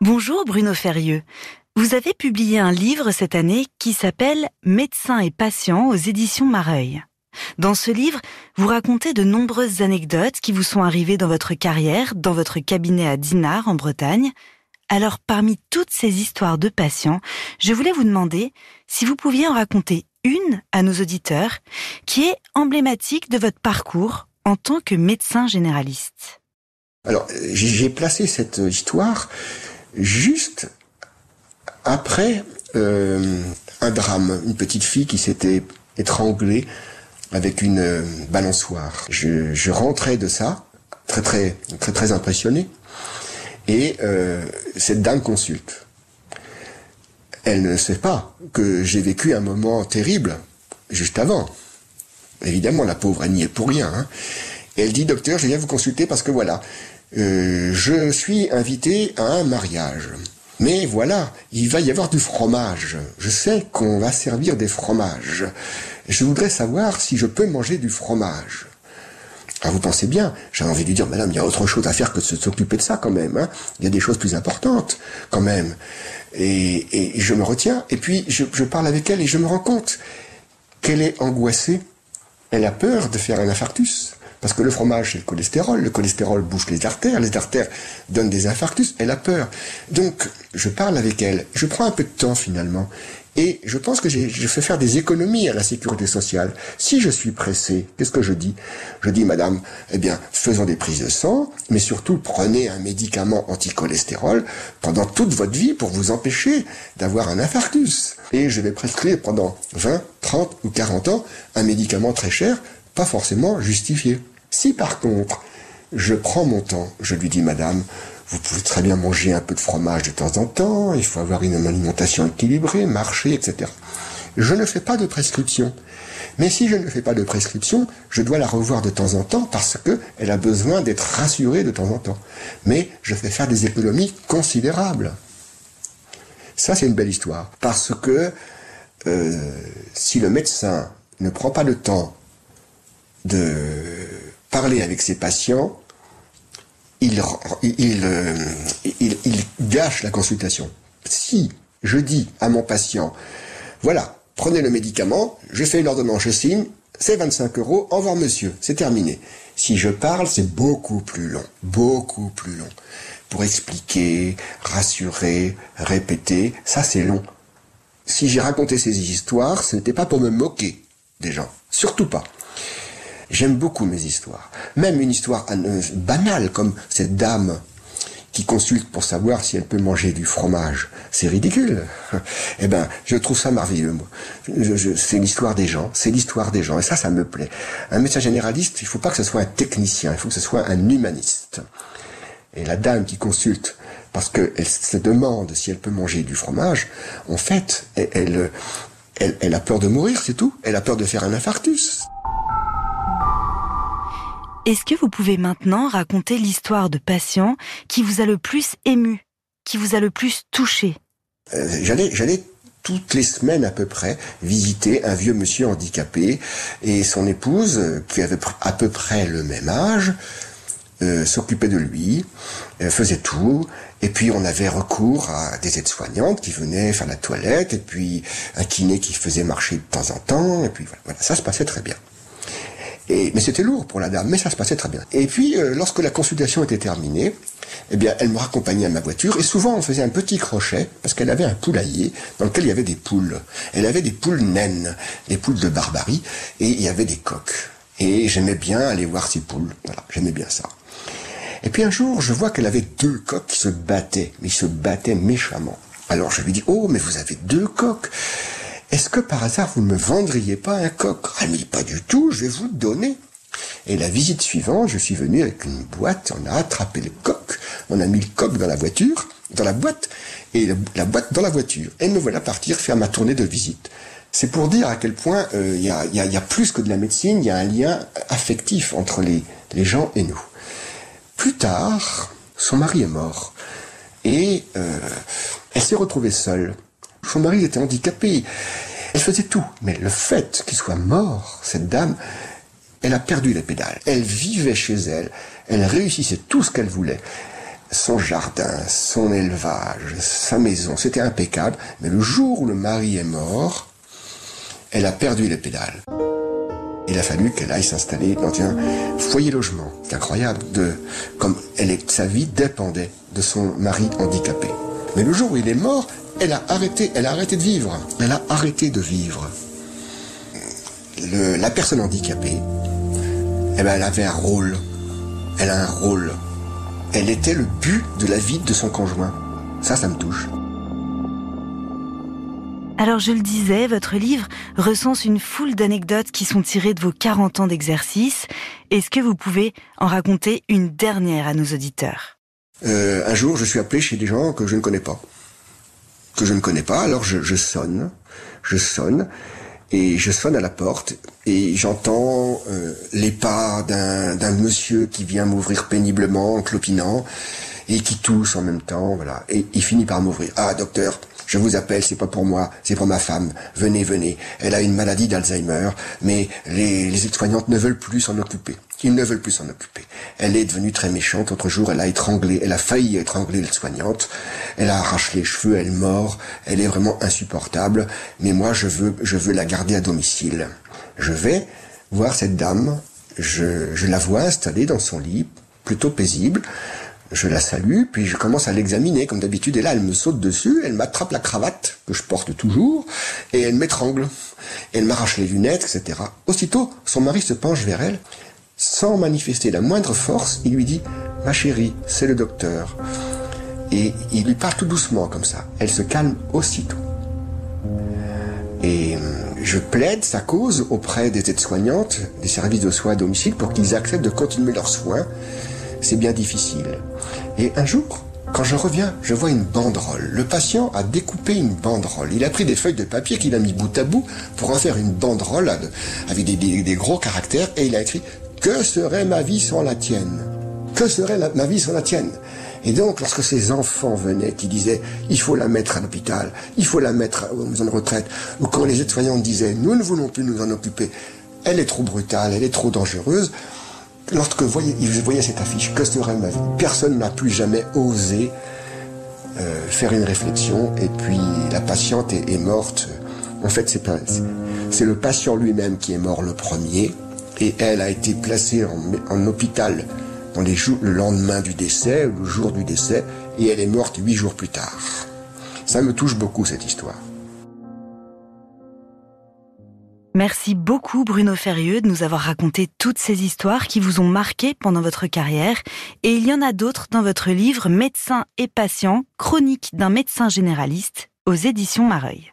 Bonjour Bruno Ferrieux. Vous avez publié un livre cette année qui s'appelle Médecins et patients aux éditions Mareuil. Dans ce livre, vous racontez de nombreuses anecdotes qui vous sont arrivées dans votre carrière, dans votre cabinet à Dinard en Bretagne. Alors parmi toutes ces histoires de patients, je voulais vous demander si vous pouviez en raconter une à nos auditeurs qui est emblématique de votre parcours en tant que médecin généraliste. Alors j'ai placé cette histoire juste après euh, un drame, une petite fille qui s'était étranglée avec une euh, balançoire. Je, rentrais de ça, très très très très impressionné, et euh, cette dame consulte. Elle ne sait pas que j'ai vécu un moment terrible juste avant. Évidemment, la pauvre, elle n'y est pour rien. Hein. Elle dit, docteur, je viens vous consulter parce que voilà, euh, je suis invité à un mariage. Mais voilà, il va y avoir du fromage. Je sais qu'on va servir des fromages. Je voudrais savoir si je peux manger du fromage. Ah, vous pensez bien, j'avais envie de lui dire, madame, il y a autre chose à faire que de s'occuper de ça quand même. Hein. Il y a des choses plus importantes quand même. Et, je me retiens, et puis je parle avec elle et je me rends compte qu'elle est angoissée. Elle a peur de faire un infarctus. Parce que le fromage, c'est le cholestérol. Le cholestérol bouche les artères. Les artères donnent des infarctus. Elle a peur. Donc, je parle avec elle. Je prends un peu de temps, finalement. Et je pense que je fais faire des économies à la sécurité sociale. Si je suis pressé, qu'est-ce que je dis? Je dis, madame, eh bien, faisons des prises de sang, mais surtout prenez un médicament anti-cholestérol pendant toute votre vie pour vous empêcher d'avoir un infarctus. Et je vais prescrire pendant 20, 30 ou 40 ans un médicament très cher pas forcément justifié. Si par contre, je prends mon temps, je lui dis, madame, vous pouvez très bien manger un peu de fromage de temps en temps, il faut avoir une alimentation équilibrée, marcher, etc. Je ne fais pas de prescription. Mais si je ne fais pas de prescription, je dois la revoir de temps en temps parce que elle a besoin d'être rassurée de temps en temps. Mais je fais faire des économies considérables. Ça, c'est une belle histoire. Parce que euh, si le médecin ne prend pas le temps de parler avec ses patients, euh, il, gâche la consultation. Si je dis à mon patient, voilà, prenez le médicament, je fais l'ordonnance, je signe, c'est 25 euros, au revoir monsieur, c'est terminé. Si je parle, c'est beaucoup plus long, beaucoup plus long. Pour expliquer, rassurer, répéter, ça c'est long. Si j'ai raconté ces histoires, ce n'était pas pour me moquer des gens, surtout pas. J'aime beaucoup mes histoires. Même une histoire banale comme cette dame qui consulte pour savoir si elle peut manger du fromage. C'est ridicule. Eh ben, je trouve ça merveilleux. c'est l'histoire des gens. C'est l'histoire des gens. Et ça, ça me plaît. Un médecin généraliste, il faut pas que ce soit un technicien. Il faut que ce soit un humaniste. Et la dame qui consulte parce qu'elle se demande si elle peut manger du fromage, en fait, elle, elle, elle a peur de mourir, c'est tout. Elle a peur de faire un infarctus. Est-ce que vous pouvez maintenant raconter l'histoire de patient qui vous a le plus ému, qui vous a le plus touché? Euh, J'allais, toutes les semaines à peu près visiter un vieux monsieur handicapé et son épouse, euh, qui avait à peu près le même âge, euh, s'occupait de lui, faisait tout, et puis on avait recours à des aides-soignantes qui venaient faire la toilette, et puis un kiné qui faisait marcher de temps en temps, et puis voilà ça se passait très bien mais c'était lourd pour la dame, mais ça se passait très bien. Et puis, euh, lorsque la consultation était terminée, eh bien, elle me raccompagnait à ma voiture, et souvent on faisait un petit crochet, parce qu'elle avait un poulailler dans lequel il y avait des poules. Elle avait des poules naines, des poules de barbarie, et il y avait des coques. Et j'aimais bien aller voir ces poules. Voilà, j'aimais bien ça. Et puis un jour, je vois qu'elle avait deux coques qui se battaient, mais se battaient méchamment. Alors je lui dis, oh, mais vous avez deux coques. Est-ce que par hasard vous ne me vendriez pas un coq? Ah mais pas du tout, je vais vous donner. Et la visite suivante, je suis venu avec une boîte, on a attrapé le coq, on a mis le coq dans la voiture, dans la boîte, et la boîte dans la voiture. Et me voilà partir faire ma tournée de visite. C'est pour dire à quel point euh, il y, a, plus que de la médecine, il y a un lien affectif entre les, les gens et nous. Plus tard, son mari est mort. Et euh, elle s'est retrouvée seule. Son mari était handicapé. Elle faisait tout. Mais le fait qu'il soit mort, cette dame, Elle a perdu les pédales. Elle vivait chez elle. Elle réussissait tout ce qu'elle voulait. Son jardin, son élevage, sa maison, c'était impeccable. Mais le jour où le mari est mort, elle a perdu les pédales. Il a fallu qu'elle aille s'installer dans un foyer logement. C'est incroyable comme sa vie dépendait de son mari handicapé. Mais le jour où il est mort, elle a arrêté, elle a arrêté de vivre. Elle a arrêté de vivre. Le, la personne handicapée, eh ben, elle avait un rôle. Elle a un rôle. Elle était le but de la vie de son conjoint. Ça, ça me touche. Alors je le disais, votre livre recense une foule d'anecdotes qui sont tirées de vos 40 ans d'exercice. Est-ce que vous pouvez en raconter une dernière à nos auditeurs? Euh, Un jour, je suis appelé chez des gens que je ne connais pas. Que je ne connais pas, alors je, sonne. Je sonne. Et je sonne à la porte et j'entends euh, les pas d'un monsieur qui vient m'ouvrir péniblement en clopinant et qui tousse en même temps, voilà. Et il finit par m'ouvrir. Ah, docteur, je vous appelle, c'est pas pour moi, c'est pour ma femme. Venez, venez. Elle a une maladie d'Alzheimer, mais les, les aides-soignantes ne veulent plus s'en occuper. Ils ne veulent plus s'en occuper. Elle est devenue très méchante. L'autre jour, elle a étranglé, elle a failli étrangler l'aide-soignante. Elle a arraché les cheveux, elle mord. Elle est vraiment insupportable. Mais moi, je veux, je veux la garder à domicile. Je vais voir cette dame. Je, je la vois installée dans son lit, plutôt paisible. Je la salue, puis je commence à l'examiner comme d'habitude. Et là, elle me saute dessus, elle m'attrape la cravate que je porte toujours, et elle m'étrangle. Elle m'arrache les lunettes, etc. Aussitôt, son mari se penche vers elle. Sans manifester la moindre force, il lui dit « Ma chérie, c'est le docteur ». Et il lui parle tout doucement comme ça. Elle se calme aussitôt. Et hum, je plaide sa cause auprès des aides-soignantes, des services de soins à domicile, pour qu'ils acceptent de continuer leurs soins c'est bien difficile. Et un jour, quand je reviens, je vois une banderole. Le patient a découpé une banderole. Il a pris des feuilles de papier qu'il a mis bout à bout pour en faire une banderole avec des, gros caractères et il a écrit Que serait ma vie sans la tienne? Que serait ma vie sans la tienne? Et donc, lorsque ces enfants venaient, qui disaient, il faut la mettre à l'hôpital, il faut la mettre aux maisons de retraite, ou quand les aides-soignantes disaient, nous ne voulons plus nous en occuper, elle est trop brutale, elle est trop dangereuse, lorsque voyez, je voyais cette affiche, que serait ma vie? Personne n'a plus jamais osé euh, faire une réflexion et puis la patiente est, morte. En fait, c'est c'est le patient lui-même qui est mort le premier et elle a été placée en, hôpital le lendemain du décès, le jour du décès, et elle est morte huit jours plus tard. Ça me touche beaucoup cette histoire. Merci beaucoup Bruno Ferrieux de nous avoir raconté toutes ces histoires qui vous ont marqué pendant votre carrière. Et il y en a d'autres dans votre livre Médecin et patient, chronique d'un médecin généraliste aux éditions Mareuil.